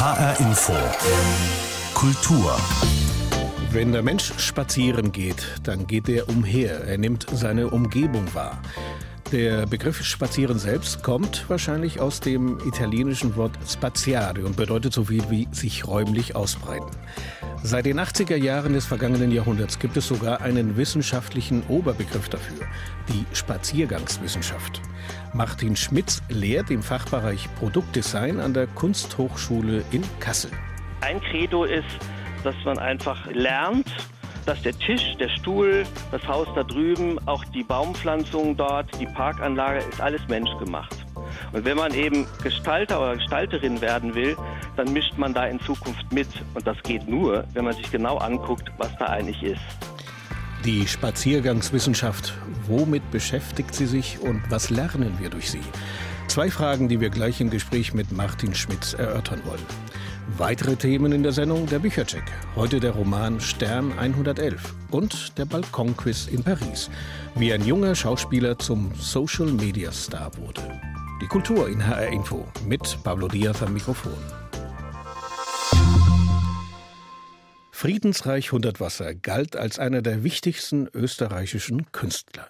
HR Info. Kultur. Wenn der Mensch spazieren geht, dann geht er umher. Er nimmt seine Umgebung wahr. Der Begriff Spazieren selbst kommt wahrscheinlich aus dem italienischen Wort spaziare und bedeutet so viel wie sich räumlich ausbreiten. Seit den 80er Jahren des vergangenen Jahrhunderts gibt es sogar einen wissenschaftlichen Oberbegriff dafür, die Spaziergangswissenschaft. Martin Schmitz lehrt im Fachbereich Produktdesign an der Kunsthochschule in Kassel. Ein Credo ist, dass man einfach lernt, dass der Tisch, der Stuhl, das Haus da drüben, auch die Baumpflanzung dort, die Parkanlage, ist alles menschgemacht. Und wenn man eben Gestalter oder Gestalterin werden will, dann mischt man da in Zukunft mit. Und das geht nur, wenn man sich genau anguckt, was da eigentlich ist. Die Spaziergangswissenschaft, womit beschäftigt sie sich und was lernen wir durch sie? Zwei Fragen, die wir gleich im Gespräch mit Martin Schmitz erörtern wollen. Weitere Themen in der Sendung der Büchercheck. Heute der Roman Stern 111 und der Balkonquiz in Paris, wie ein junger Schauspieler zum Social Media Star wurde. Die Kultur in HR Info mit Pablo Diaz am Mikrofon. Friedensreich Hundertwasser galt als einer der wichtigsten österreichischen Künstler.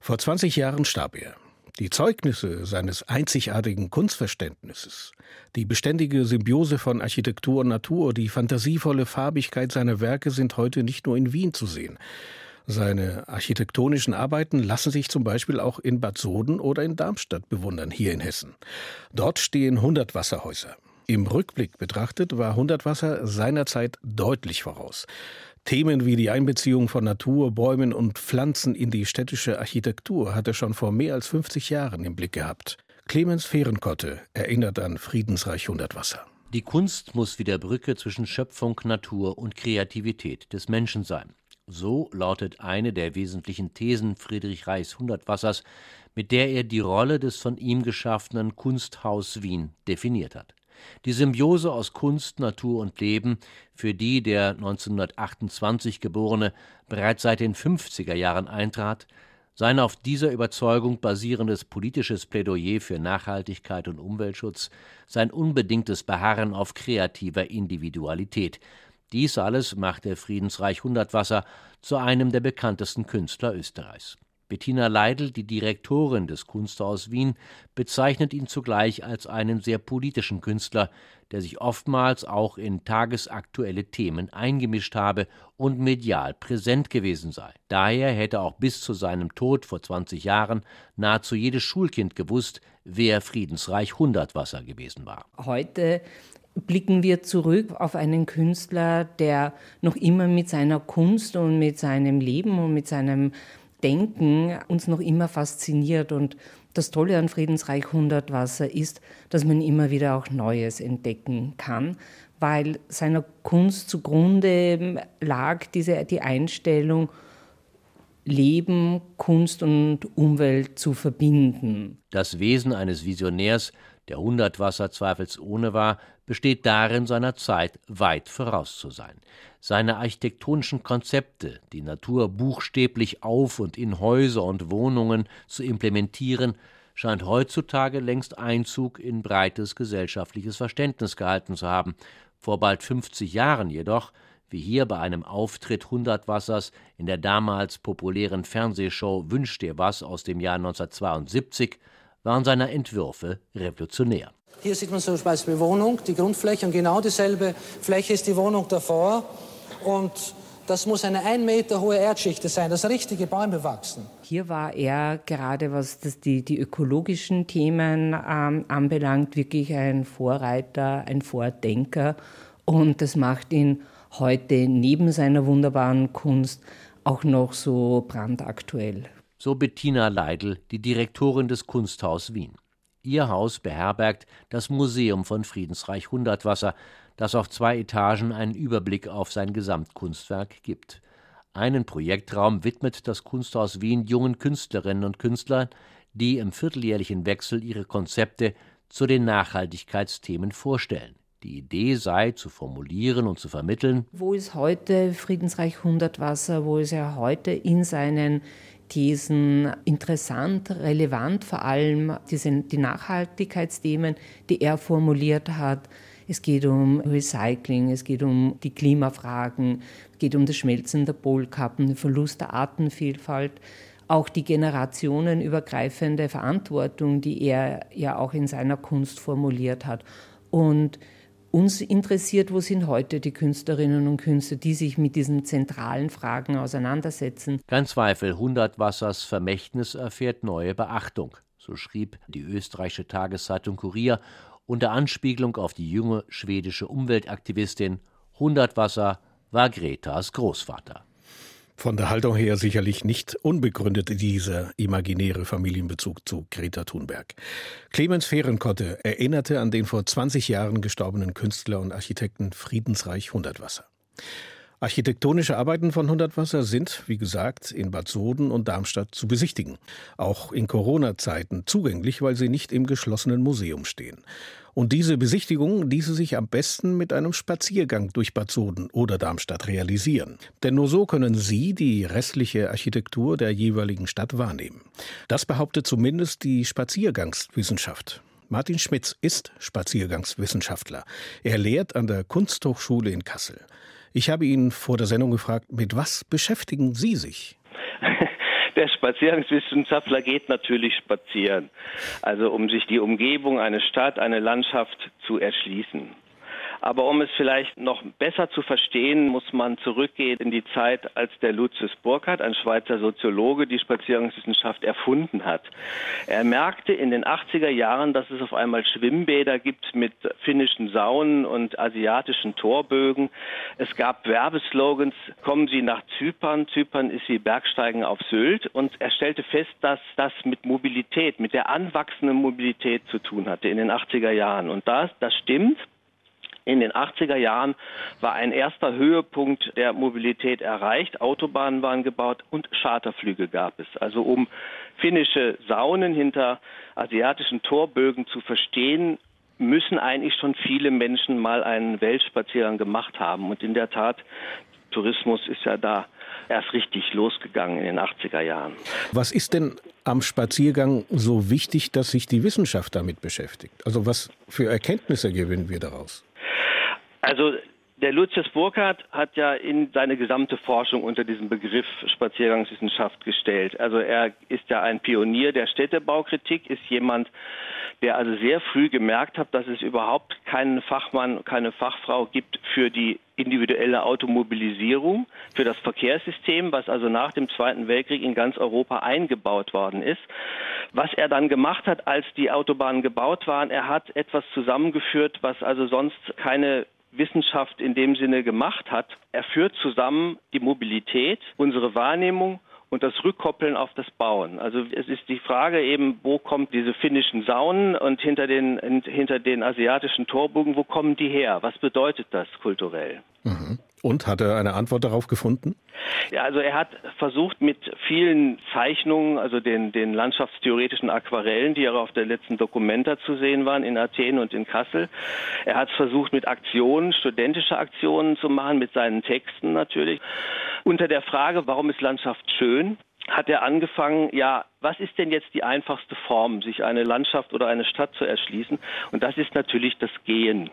Vor 20 Jahren starb er. Die Zeugnisse seines einzigartigen Kunstverständnisses, die beständige Symbiose von Architektur und Natur, die fantasievolle Farbigkeit seiner Werke sind heute nicht nur in Wien zu sehen. Seine architektonischen Arbeiten lassen sich zum Beispiel auch in Bad Soden oder in Darmstadt bewundern, hier in Hessen. Dort stehen 100 Wasserhäuser. Im Rückblick betrachtet war Hundertwasser seinerzeit deutlich voraus. Themen wie die Einbeziehung von Natur, Bäumen und Pflanzen in die städtische Architektur hat er schon vor mehr als 50 Jahren im Blick gehabt. Clemens Fehrenkotte erinnert an Friedensreich Hundertwasser. Die Kunst muss wie der Brücke zwischen Schöpfung, Natur und Kreativität des Menschen sein. So lautet eine der wesentlichen Thesen Friedrich Reichs Hundertwassers, mit der er die Rolle des von ihm geschaffenen Kunsthaus Wien definiert hat. Die Symbiose aus Kunst, Natur und Leben, für die der 1928 Geborene bereits seit den 50er Jahren eintrat, sein auf dieser Überzeugung basierendes politisches Plädoyer für Nachhaltigkeit und Umweltschutz, sein unbedingtes Beharren auf kreativer Individualität. Dies alles machte Friedensreich Hundertwasser zu einem der bekanntesten Künstler Österreichs. Bettina Leidl, die Direktorin des Kunsthaus Wien, bezeichnet ihn zugleich als einen sehr politischen Künstler, der sich oftmals auch in tagesaktuelle Themen eingemischt habe und medial präsent gewesen sei. Daher hätte auch bis zu seinem Tod vor 20 Jahren nahezu jedes Schulkind gewusst, wer Friedensreich Hundertwasser gewesen war. Heute blicken wir zurück auf einen Künstler, der noch immer mit seiner Kunst und mit seinem Leben und mit seinem Denken uns noch immer fasziniert. Und das Tolle an Friedensreich 100 Wasser ist, dass man immer wieder auch Neues entdecken kann, weil seiner Kunst zugrunde lag diese, die Einstellung, Leben, Kunst und Umwelt zu verbinden. Das Wesen eines Visionärs, der Hundertwasser zweifelsohne war, besteht darin, seiner Zeit weit voraus zu sein. Seine architektonischen Konzepte, die Natur buchstäblich auf und in Häuser und Wohnungen zu implementieren, scheint heutzutage längst Einzug in breites gesellschaftliches Verständnis gehalten zu haben. Vor bald 50 Jahren jedoch, wie hier bei einem Auftritt Hundertwassers in der damals populären Fernsehshow Wünsch dir was aus dem Jahr 1972, waren seine Entwürfe revolutionär. Hier sieht man zum Beispiel Wohnung, die Grundfläche und genau dieselbe Fläche ist die Wohnung davor. Und das muss eine ein Meter hohe Erdschichte sein, dass richtige Bäume wachsen. Hier war er gerade, was das die, die ökologischen Themen ähm, anbelangt, wirklich ein Vorreiter, ein Vordenker. Und das macht ihn heute neben seiner wunderbaren Kunst auch noch so brandaktuell. So Bettina Leidl, die Direktorin des Kunsthaus Wien. Ihr Haus beherbergt das Museum von Friedensreich Hundertwasser, das auf zwei Etagen einen Überblick auf sein Gesamtkunstwerk gibt. Einen Projektraum widmet das Kunsthaus Wien jungen Künstlerinnen und Künstlern, die im vierteljährlichen Wechsel ihre Konzepte zu den Nachhaltigkeitsthemen vorstellen. Die Idee sei, zu formulieren und zu vermitteln. Wo ist heute Friedensreich Hundertwasser? Wo ist er heute in seinen Thesen interessant, relevant, vor allem diese, die Nachhaltigkeitsthemen, die er formuliert hat. Es geht um Recycling, es geht um die Klimafragen, es geht um das Schmelzen der Polkappen, den Verlust der Artenvielfalt, auch die generationenübergreifende Verantwortung, die er ja auch in seiner Kunst formuliert hat. Und uns interessiert, wo sind heute die Künstlerinnen und Künstler, die sich mit diesen zentralen Fragen auseinandersetzen. Kein Zweifel, Hundertwassers Vermächtnis erfährt neue Beachtung. So schrieb die österreichische Tageszeitung Kurier unter Anspiegelung auf die junge schwedische Umweltaktivistin Hundertwasser war Gretas Großvater. Von der Haltung her sicherlich nicht unbegründet dieser imaginäre Familienbezug zu Greta Thunberg. Clemens Fehrenkotte erinnerte an den vor 20 Jahren gestorbenen Künstler und Architekten Friedensreich Hundertwasser. Architektonische Arbeiten von Hundertwasser sind, wie gesagt, in Bad Soden und Darmstadt zu besichtigen. Auch in Corona-Zeiten zugänglich, weil sie nicht im geschlossenen Museum stehen. Und diese Besichtigung ließe sich am besten mit einem Spaziergang durch Bad Soden oder Darmstadt realisieren. Denn nur so können Sie die restliche Architektur der jeweiligen Stadt wahrnehmen. Das behauptet zumindest die Spaziergangswissenschaft. Martin Schmitz ist Spaziergangswissenschaftler. Er lehrt an der Kunsthochschule in Kassel. Ich habe ihn vor der Sendung gefragt, mit was beschäftigen Sie sich? Der Spaziergangswissenschaftler geht natürlich spazieren, also um sich die Umgebung, eine Stadt, eine Landschaft zu erschließen. Aber um es vielleicht noch besser zu verstehen, muss man zurückgehen in die Zeit, als der Lucius Burkhardt, ein Schweizer Soziologe, die Spaziergangswissenschaft erfunden hat. Er merkte in den 80er Jahren, dass es auf einmal Schwimmbäder gibt mit finnischen Saunen und asiatischen Torbögen. Es gab Werbeslogans, kommen Sie nach Zypern, Zypern ist wie Bergsteigen auf Sylt. Und er stellte fest, dass das mit Mobilität, mit der anwachsenden Mobilität zu tun hatte in den 80er Jahren. Und das, das stimmt. In den 80er Jahren war ein erster Höhepunkt der Mobilität erreicht. Autobahnen waren gebaut und Charterflüge gab es. Also um finnische Saunen hinter asiatischen Torbögen zu verstehen, müssen eigentlich schon viele Menschen mal einen Weltspaziergang gemacht haben. Und in der Tat, Tourismus ist ja da erst richtig losgegangen in den 80er Jahren. Was ist denn am Spaziergang so wichtig, dass sich die Wissenschaft damit beschäftigt? Also was für Erkenntnisse gewinnen wir daraus? Also der Lucius Burkhardt hat ja in seine gesamte Forschung unter diesem Begriff Spaziergangswissenschaft gestellt. Also er ist ja ein Pionier der Städtebaukritik, ist jemand, der also sehr früh gemerkt hat, dass es überhaupt keinen Fachmann, keine Fachfrau gibt für die individuelle Automobilisierung, für das Verkehrssystem, was also nach dem Zweiten Weltkrieg in ganz Europa eingebaut worden ist. Was er dann gemacht hat, als die Autobahnen gebaut waren, er hat etwas zusammengeführt, was also sonst keine Wissenschaft in dem Sinne gemacht hat. Er führt zusammen die Mobilität, unsere Wahrnehmung und das Rückkoppeln auf das Bauen. Also es ist die Frage eben, wo kommt diese finnischen Saunen und hinter den, hinter den asiatischen Torbogen, wo kommen die her? Was bedeutet das kulturell? Mhm. Und hat er eine Antwort darauf gefunden? Ja, also er hat versucht mit vielen Zeichnungen, also den, den landschaftstheoretischen Aquarellen, die auch auf der letzten Dokumenta zu sehen waren in Athen und in Kassel. Er hat versucht mit Aktionen, studentische Aktionen zu machen, mit seinen Texten natürlich. Unter der Frage, warum ist Landschaft schön? Hat er angefangen, ja, was ist denn jetzt die einfachste Form, sich eine Landschaft oder eine Stadt zu erschließen? Und das ist natürlich das Gehen.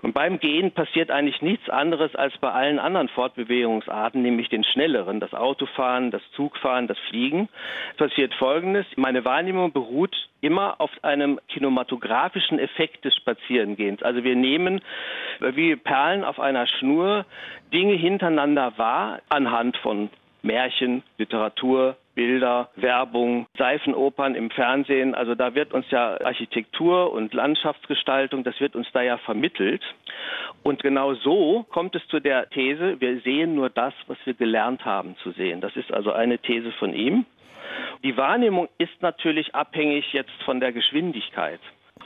Und beim Gehen passiert eigentlich nichts anderes als bei allen anderen Fortbewegungsarten, nämlich den schnelleren, das Autofahren, das Zugfahren, das Fliegen. Es passiert Folgendes, meine Wahrnehmung beruht immer auf einem kinematografischen Effekt des Spazierengehens. Also wir nehmen wie Perlen auf einer Schnur Dinge hintereinander wahr anhand von Märchen, Literatur, Bilder, Werbung, Seifenopern im Fernsehen. Also da wird uns ja Architektur und Landschaftsgestaltung, das wird uns da ja vermittelt. Und genau so kommt es zu der These, wir sehen nur das, was wir gelernt haben zu sehen. Das ist also eine These von ihm. Die Wahrnehmung ist natürlich abhängig jetzt von der Geschwindigkeit.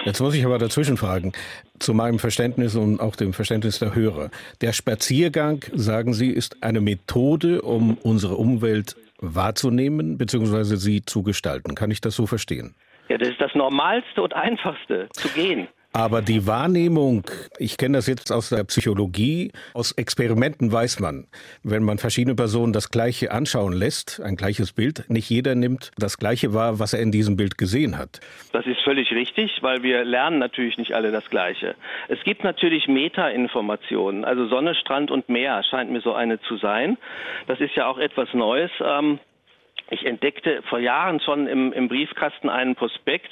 Jetzt muss ich aber dazwischen fragen, zu meinem Verständnis und auch dem Verständnis der Hörer. Der Spaziergang, sagen Sie, ist eine Methode, um unsere Umwelt wahrzunehmen bzw. sie zu gestalten. Kann ich das so verstehen? Ja, das ist das Normalste und Einfachste, zu gehen. Aber die Wahrnehmung, ich kenne das jetzt aus der Psychologie, aus Experimenten weiß man, wenn man verschiedene Personen das Gleiche anschauen lässt, ein gleiches Bild, nicht jeder nimmt das Gleiche wahr, was er in diesem Bild gesehen hat. Das ist völlig richtig, weil wir lernen natürlich nicht alle das Gleiche. Es gibt natürlich Meta-Informationen, also Sonne, Strand und Meer scheint mir so eine zu sein. Das ist ja auch etwas Neues. Ähm, ich entdeckte vor Jahren schon im, im, Briefkasten einen Prospekt,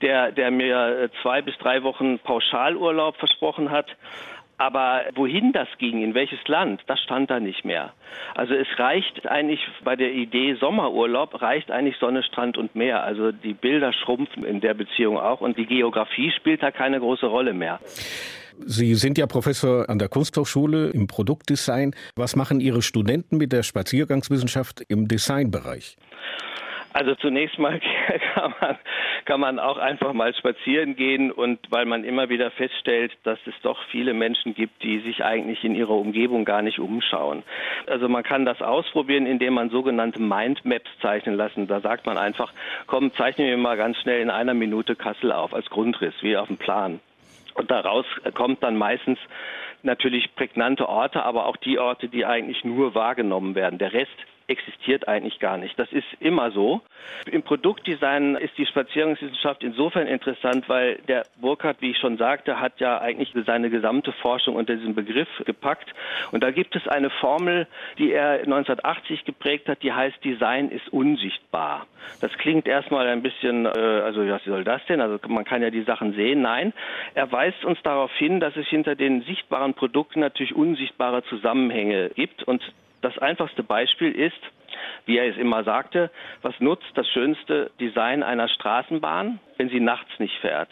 der, der mir äh, zwei bis drei Wochen Pauschalurlaub versprochen hat. Aber wohin das ging, in welches Land, das stand da nicht mehr. Also es reicht eigentlich bei der Idee Sommerurlaub, reicht eigentlich Sonne, Strand und Meer. Also die Bilder schrumpfen in der Beziehung auch und die Geografie spielt da keine große Rolle mehr. Sie sind ja Professor an der Kunsthochschule im Produktdesign. Was machen Ihre Studenten mit der Spaziergangswissenschaft im Designbereich? Also zunächst mal kann man, kann man auch einfach mal spazieren gehen und weil man immer wieder feststellt, dass es doch viele Menschen gibt, die sich eigentlich in ihrer Umgebung gar nicht umschauen. Also man kann das ausprobieren, indem man sogenannte Mindmaps zeichnen lassen. Da sagt man einfach, komm, zeichne mir mal ganz schnell in einer Minute Kassel auf als Grundriss, wie auf dem Plan. Und daraus kommt dann meistens natürlich prägnante Orte, aber auch die Orte, die eigentlich nur wahrgenommen werden. Der Rest existiert eigentlich gar nicht. Das ist immer so. Im Produktdesign ist die Spaziergangswissenschaft insofern interessant, weil der Burkhardt, wie ich schon sagte, hat ja eigentlich seine gesamte Forschung unter diesen Begriff gepackt. Und da gibt es eine Formel, die er 1980 geprägt hat, die heißt Design ist unsichtbar. Das klingt erstmal ein bisschen, äh, also was soll das denn? Also man kann ja die Sachen sehen. Nein, er weist uns darauf hin, dass es hinter den sichtbaren Produkten natürlich unsichtbare Zusammenhänge gibt und das einfachste Beispiel ist, wie er es immer sagte, was nutzt das schönste Design einer Straßenbahn, wenn sie nachts nicht fährt?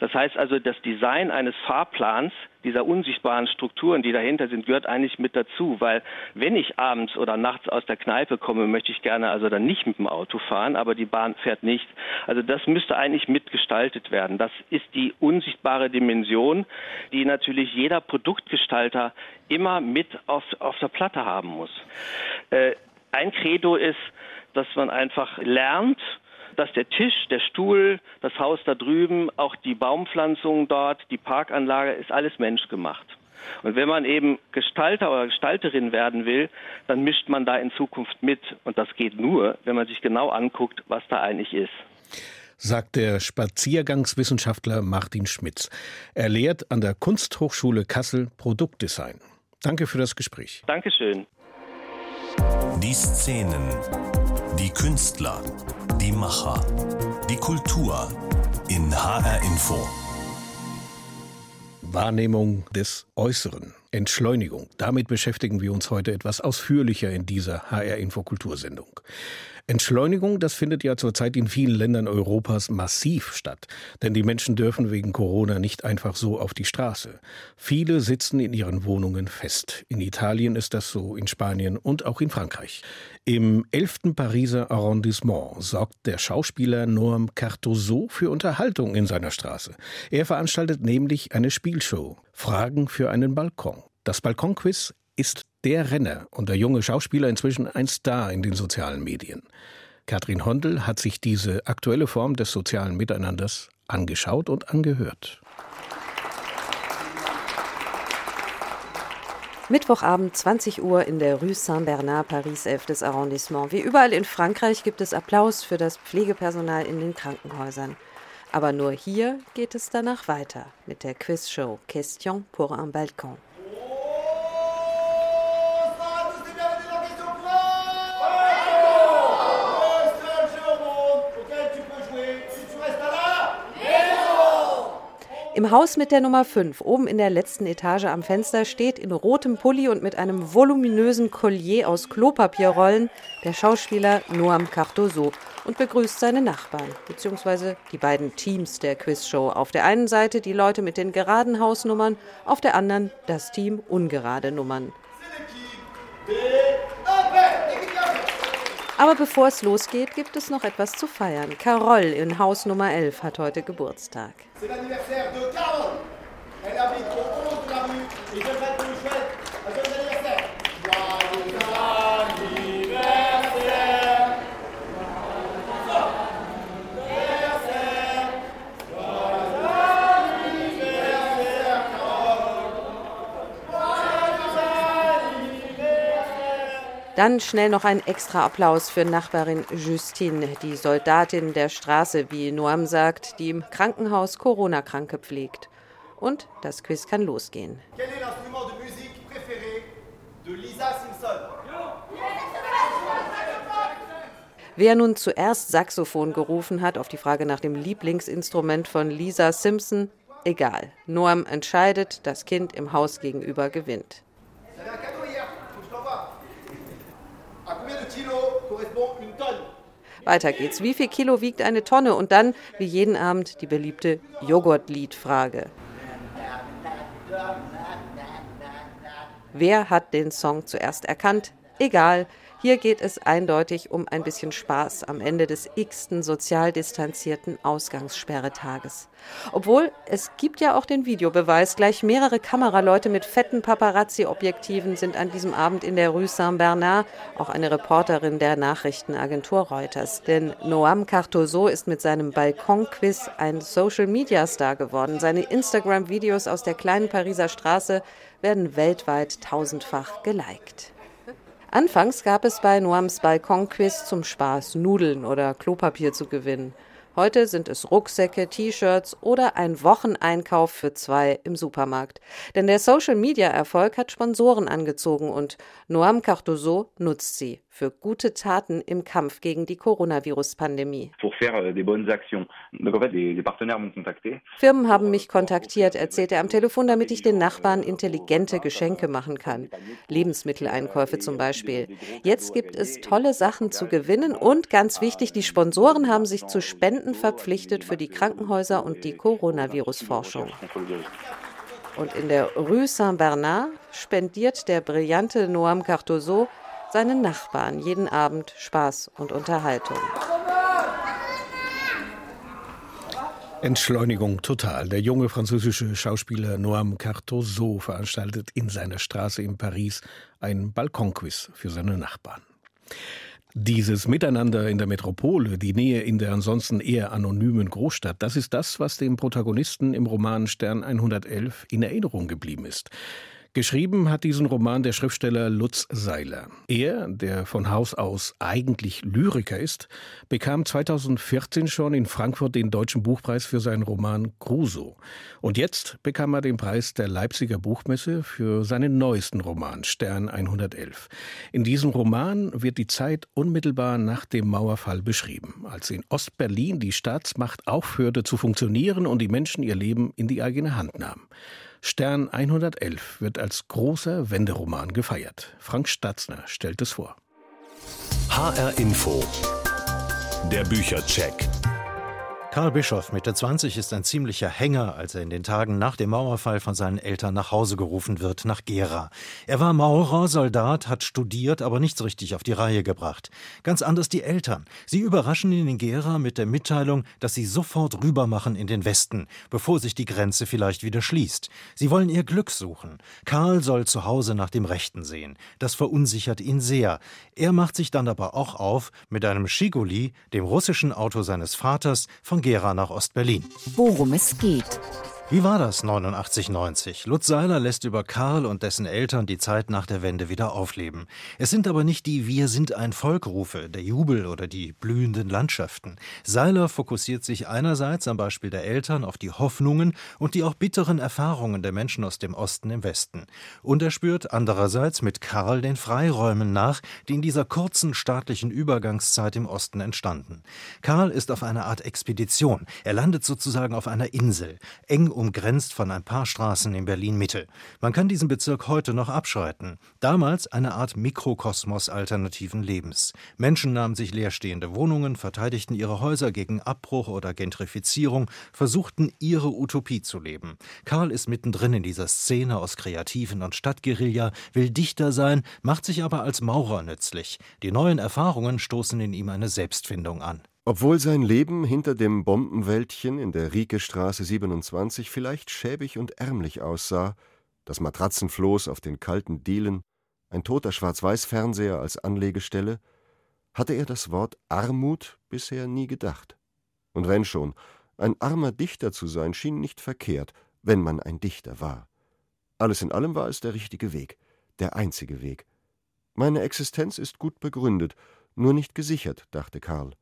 Das heißt also, das Design eines Fahrplans, dieser unsichtbaren Strukturen, die dahinter sind, gehört eigentlich mit dazu, weil wenn ich abends oder nachts aus der Kneipe komme, möchte ich gerne also dann nicht mit dem Auto fahren, aber die Bahn fährt nicht. Also das müsste eigentlich mitgestaltet werden. Das ist die unsichtbare Dimension, die natürlich jeder Produktgestalter immer mit auf, auf der Platte haben muss. Äh, ein Credo ist, dass man einfach lernt, dass der Tisch, der Stuhl, das Haus da drüben, auch die Baumpflanzungen dort, die Parkanlage, ist alles menschgemacht. Und wenn man eben Gestalter oder Gestalterin werden will, dann mischt man da in Zukunft mit. Und das geht nur, wenn man sich genau anguckt, was da eigentlich ist. Sagt der Spaziergangswissenschaftler Martin Schmitz. Er lehrt an der Kunsthochschule Kassel Produktdesign. Danke für das Gespräch. Dankeschön. Die Szenen, die Künstler, die Macher, die Kultur in HR Info. Wahrnehmung des Äußeren, Entschleunigung. Damit beschäftigen wir uns heute etwas ausführlicher in dieser HR Info Kultursendung. Entschleunigung, das findet ja zurzeit in vielen Ländern Europas massiv statt. Denn die Menschen dürfen wegen Corona nicht einfach so auf die Straße. Viele sitzen in ihren Wohnungen fest. In Italien ist das so, in Spanien und auch in Frankreich. Im 11. Pariser Arrondissement sorgt der Schauspieler Noam Cartoso für Unterhaltung in seiner Straße. Er veranstaltet nämlich eine Spielshow. Fragen für einen Balkon. Das Balkonquiz ist der Renner und der junge Schauspieler inzwischen ein Star in den sozialen Medien. Katrin Hondel hat sich diese aktuelle Form des sozialen Miteinanders angeschaut und angehört. Mittwochabend 20 Uhr in der Rue Saint-Bernard, Paris 11. Arrondissement. Wie überall in Frankreich gibt es Applaus für das Pflegepersonal in den Krankenhäusern. Aber nur hier geht es danach weiter mit der Quizshow Question pour un Balcon. Im Haus mit der Nummer 5, oben in der letzten Etage am Fenster, steht in rotem Pulli und mit einem voluminösen Collier aus Klopapierrollen der Schauspieler Noam Cardoso und begrüßt seine Nachbarn, beziehungsweise die beiden Teams der Quizshow. Auf der einen Seite die Leute mit den geraden Hausnummern, auf der anderen das Team ungerade Nummern. Aber bevor es losgeht, gibt es noch etwas zu feiern. Carol in Haus Nummer 11 hat heute Geburtstag. Dann schnell noch ein extra Applaus für Nachbarin Justine, die Soldatin der Straße, wie Noam sagt, die im Krankenhaus Corona-Kranke pflegt. Und das Quiz kann losgehen. Wer nun zuerst Saxophon gerufen hat auf die Frage nach dem Lieblingsinstrument von Lisa Simpson, egal. Noam entscheidet, das Kind im Haus gegenüber gewinnt. Weiter geht's. Wie viel Kilo wiegt eine Tonne? Und dann, wie jeden Abend, die beliebte Joghurtliedfrage. Wer hat den Song zuerst erkannt? Egal. Hier geht es eindeutig um ein bisschen Spaß am Ende des x-ten sozial distanzierten Ausgangssperretages. Obwohl, es gibt ja auch den Videobeweis. Gleich mehrere Kameraleute mit fetten Paparazzi-Objektiven sind an diesem Abend in der Rue Saint-Bernard, auch eine Reporterin der Nachrichtenagentur Reuters. Denn Noam Cartoso ist mit seinem Balkon-Quiz ein Social-Media-Star geworden. Seine Instagram-Videos aus der kleinen Pariser Straße werden weltweit tausendfach geliked. Anfangs gab es bei Noams Balkonquiz zum Spaß Nudeln oder Klopapier zu gewinnen. Heute sind es Rucksäcke, T-Shirts oder ein Wocheneinkauf für zwei im Supermarkt. Denn der Social-Media-Erfolg hat Sponsoren angezogen und Noam Cardozo nutzt sie für gute Taten im Kampf gegen die Coronavirus-Pandemie. Euh, Firmen haben mich kontaktiert, erzählt er am Telefon, damit ich den Nachbarn intelligente Geschenke machen kann. Lebensmitteleinkäufe zum Beispiel. Jetzt gibt es tolle Sachen zu gewinnen und ganz wichtig, die Sponsoren haben sich zu Spenden verpflichtet für die Krankenhäuser und die Coronavirus-Forschung. Und in der Rue Saint-Bernard spendiert der brillante Noam Cartoso seinen Nachbarn jeden Abend Spaß und Unterhaltung. Entschleunigung total. Der junge französische Schauspieler Noam Cartoso veranstaltet in seiner Straße in Paris ein Balkonquiz für seine Nachbarn. Dieses Miteinander in der Metropole, die Nähe in der ansonsten eher anonymen Großstadt, das ist das, was dem Protagonisten im Roman Stern 111 in Erinnerung geblieben ist. Geschrieben hat diesen Roman der Schriftsteller Lutz Seiler. Er, der von Haus aus eigentlich Lyriker ist, bekam 2014 schon in Frankfurt den Deutschen Buchpreis für seinen Roman Crusoe. Und jetzt bekam er den Preis der Leipziger Buchmesse für seinen neuesten Roman Stern 111. In diesem Roman wird die Zeit unmittelbar nach dem Mauerfall beschrieben, als in Ostberlin die Staatsmacht aufhörte zu funktionieren und die Menschen ihr Leben in die eigene Hand nahmen. Stern 111 wird als großer Wenderoman gefeiert. Frank Statzner stellt es vor. HR Info. Der Büchercheck. Karl Bischoff, Mitte 20, ist ein ziemlicher Hänger, als er in den Tagen nach dem Mauerfall von seinen Eltern nach Hause gerufen wird, nach Gera. Er war Maurer, Soldat, hat studiert, aber nichts richtig auf die Reihe gebracht. Ganz anders die Eltern. Sie überraschen ihn in Gera mit der Mitteilung, dass sie sofort rübermachen in den Westen, bevor sich die Grenze vielleicht wieder schließt. Sie wollen ihr Glück suchen. Karl soll zu Hause nach dem Rechten sehen. Das verunsichert ihn sehr. Er macht sich dann aber auch auf, mit einem Schiguli, dem russischen Auto seines Vaters, von Gera nach Ostberlin. Worum es geht. Wie war das 89, 90? Lutz Seiler lässt über Karl und dessen Eltern die Zeit nach der Wende wieder aufleben. Es sind aber nicht die Wir sind ein Volkrufe, der Jubel oder die blühenden Landschaften. Seiler fokussiert sich einerseits am Beispiel der Eltern auf die Hoffnungen und die auch bitteren Erfahrungen der Menschen aus dem Osten im Westen. Und er spürt andererseits mit Karl den Freiräumen nach, die in dieser kurzen staatlichen Übergangszeit im Osten entstanden. Karl ist auf einer Art Expedition. Er landet sozusagen auf einer Insel, eng umgrenzt von ein paar Straßen in Berlin Mitte. Man kann diesen Bezirk heute noch abschreiten. Damals eine Art Mikrokosmos alternativen Lebens. Menschen nahmen sich leerstehende Wohnungen, verteidigten ihre Häuser gegen Abbruch oder Gentrifizierung, versuchten ihre Utopie zu leben. Karl ist mittendrin in dieser Szene aus Kreativen und Stadtguerilla, will Dichter sein, macht sich aber als Maurer nützlich. Die neuen Erfahrungen stoßen in ihm eine Selbstfindung an. Obwohl sein Leben hinter dem Bombenwäldchen in der Riekestraße 27 vielleicht schäbig und ärmlich aussah, das Matratzenfloß auf den kalten Dielen, ein toter Schwarz-Weiß-Fernseher als Anlegestelle, hatte er das Wort Armut bisher nie gedacht. Und wenn schon, ein armer Dichter zu sein schien nicht verkehrt, wenn man ein Dichter war. Alles in allem war es der richtige Weg, der einzige Weg. Meine Existenz ist gut begründet, nur nicht gesichert, dachte Karl.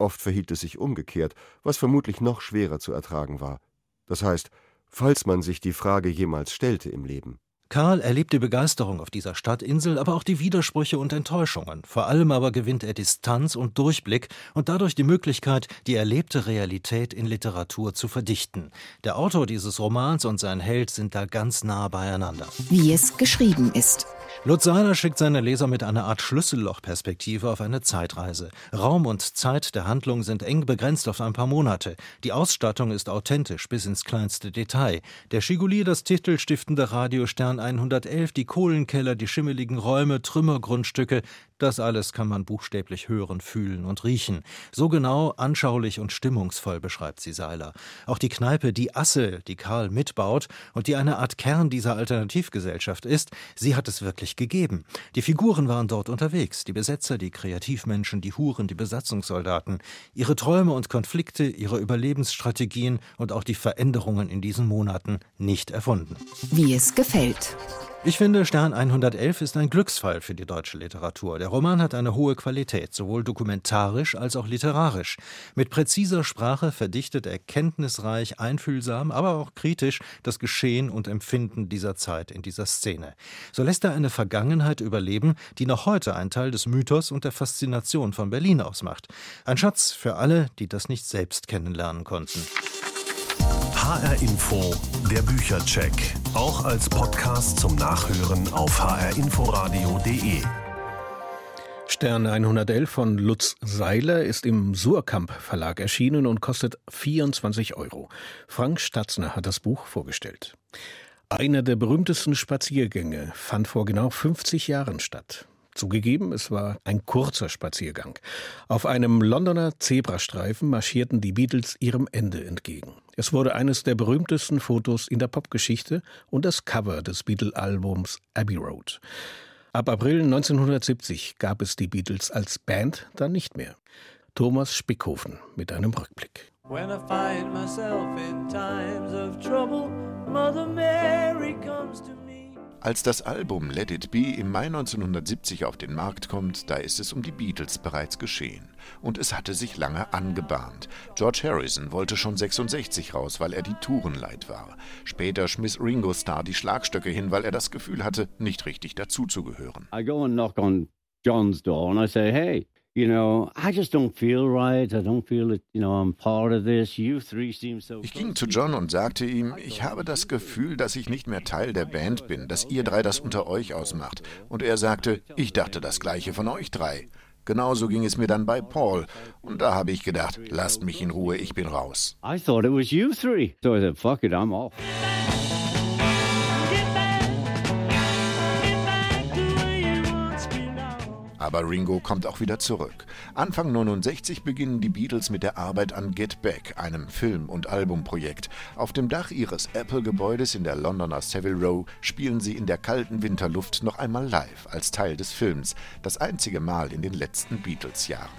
Oft verhielt es sich umgekehrt, was vermutlich noch schwerer zu ertragen war. Das heißt, falls man sich die Frage jemals stellte im Leben. Karl erlebt die Begeisterung auf dieser Stadtinsel, aber auch die Widersprüche und Enttäuschungen. Vor allem aber gewinnt er Distanz und Durchblick und dadurch die Möglichkeit, die erlebte Realität in Literatur zu verdichten. Der Autor dieses Romans und sein Held sind da ganz nah beieinander. Wie es geschrieben ist. Lutz Seiler schickt seine Leser mit einer Art Schlüssellochperspektive auf eine Zeitreise. Raum und Zeit der Handlung sind eng begrenzt auf ein paar Monate. Die Ausstattung ist authentisch bis ins kleinste Detail. Der Schiguli, das titelstiftende Radiostern 111, die Kohlenkeller, die schimmeligen Räume, Trümmergrundstücke, das alles kann man buchstäblich hören, fühlen und riechen. So genau, anschaulich und stimmungsvoll beschreibt sie Seiler. Auch die Kneipe Die Asse, die Karl mitbaut und die eine Art Kern dieser Alternativgesellschaft ist, sie hat es wirklich gegeben. Die Figuren waren dort unterwegs, die Besetzer, die Kreativmenschen, die Huren, die Besatzungssoldaten. Ihre Träume und Konflikte, ihre Überlebensstrategien und auch die Veränderungen in diesen Monaten nicht erfunden. Wie es gefällt. Ich finde, Stern 111 ist ein Glücksfall für die deutsche Literatur. Der Roman hat eine hohe Qualität, sowohl dokumentarisch als auch literarisch. Mit präziser Sprache verdichtet er kenntnisreich, einfühlsam, aber auch kritisch das Geschehen und Empfinden dieser Zeit in dieser Szene. So lässt er eine Vergangenheit überleben, die noch heute ein Teil des Mythos und der Faszination von Berlin ausmacht. Ein Schatz für alle, die das nicht selbst kennenlernen konnten. HR Info, der Büchercheck. Auch als Podcast zum Nachhören auf hrinforadio.de. Stern 111 von Lutz Seiler ist im Surkamp Verlag erschienen und kostet 24 Euro. Frank Statzner hat das Buch vorgestellt. Einer der berühmtesten Spaziergänge fand vor genau 50 Jahren statt. Zugegeben, es war ein kurzer Spaziergang. Auf einem Londoner Zebrastreifen marschierten die Beatles ihrem Ende entgegen. Es wurde eines der berühmtesten Fotos in der Popgeschichte und das Cover des Beatle-Albums Abbey Road. Ab April 1970 gab es die Beatles als Band dann nicht mehr. Thomas Spickhofen mit einem Rückblick. When I find myself in times of trouble, Mother Mary comes to me. Als das Album Let It Be im Mai 1970 auf den Markt kommt, da ist es um die Beatles bereits geschehen. Und es hatte sich lange angebahnt. George Harrison wollte schon 66 raus, weil er die Tourenleid war. Später schmiss Ringo Starr die Schlagstöcke hin, weil er das Gefühl hatte, nicht richtig dazuzugehören. I go and knock on John's door and I say, hey, you know, I just don't feel right. I don't feel that, you know, I'm part of this. You three seem so. Ich ging zu John und sagte ihm, ich habe das Gefühl, dass ich nicht mehr Teil der Band bin, dass ihr drei das unter euch ausmacht. Und er sagte, ich dachte das gleiche von euch drei. Genauso ging es mir dann bei Paul. Und da habe ich gedacht, lasst mich in Ruhe, ich bin raus. I thought it was you three. So I said, fuck it, I'm off. Aber Ringo kommt auch wieder zurück. Anfang 69 beginnen die Beatles mit der Arbeit an Get Back, einem Film- und Albumprojekt. Auf dem Dach ihres Apple-Gebäudes in der Londoner Savile Row spielen sie in der kalten Winterluft noch einmal live als Teil des Films. Das einzige Mal in den letzten Beatles-Jahren.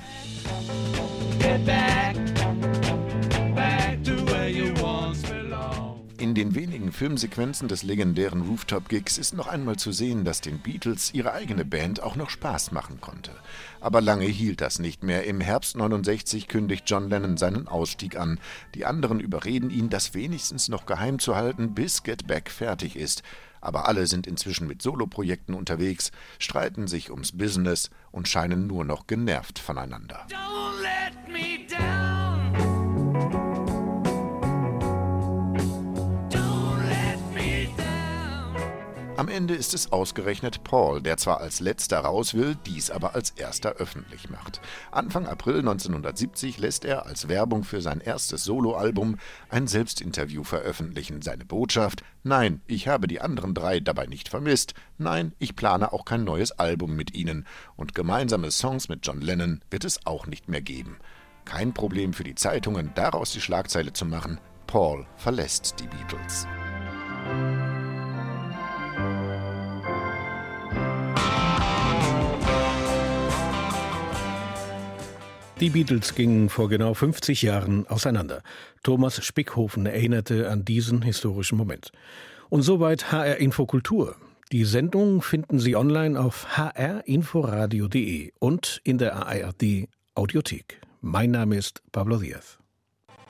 In den wenigen Filmsequenzen des legendären Rooftop-Gigs ist noch einmal zu sehen, dass den Beatles ihre eigene Band auch noch Spaß machen konnte. Aber lange hielt das nicht mehr. Im Herbst 69 kündigt John Lennon seinen Ausstieg an. Die anderen überreden ihn, das wenigstens noch geheim zu halten, bis Get Back fertig ist. Aber alle sind inzwischen mit Soloprojekten unterwegs, streiten sich ums Business und scheinen nur noch genervt voneinander. Don't let me down. Am Ende ist es ausgerechnet Paul, der zwar als letzter raus will, dies aber als erster öffentlich macht. Anfang April 1970 lässt er als Werbung für sein erstes Soloalbum ein Selbstinterview veröffentlichen. Seine Botschaft: Nein, ich habe die anderen drei dabei nicht vermisst. Nein, ich plane auch kein neues Album mit ihnen. Und gemeinsame Songs mit John Lennon wird es auch nicht mehr geben. Kein Problem für die Zeitungen, daraus die Schlagzeile zu machen: Paul verlässt die Beatles. Die Beatles gingen vor genau 50 Jahren auseinander. Thomas Spickhofen erinnerte an diesen historischen Moment. Und soweit HR Infokultur. Die Sendung finden Sie online auf hrinforadio.de und in der ARD Audiothek. Mein Name ist Pablo Diaz.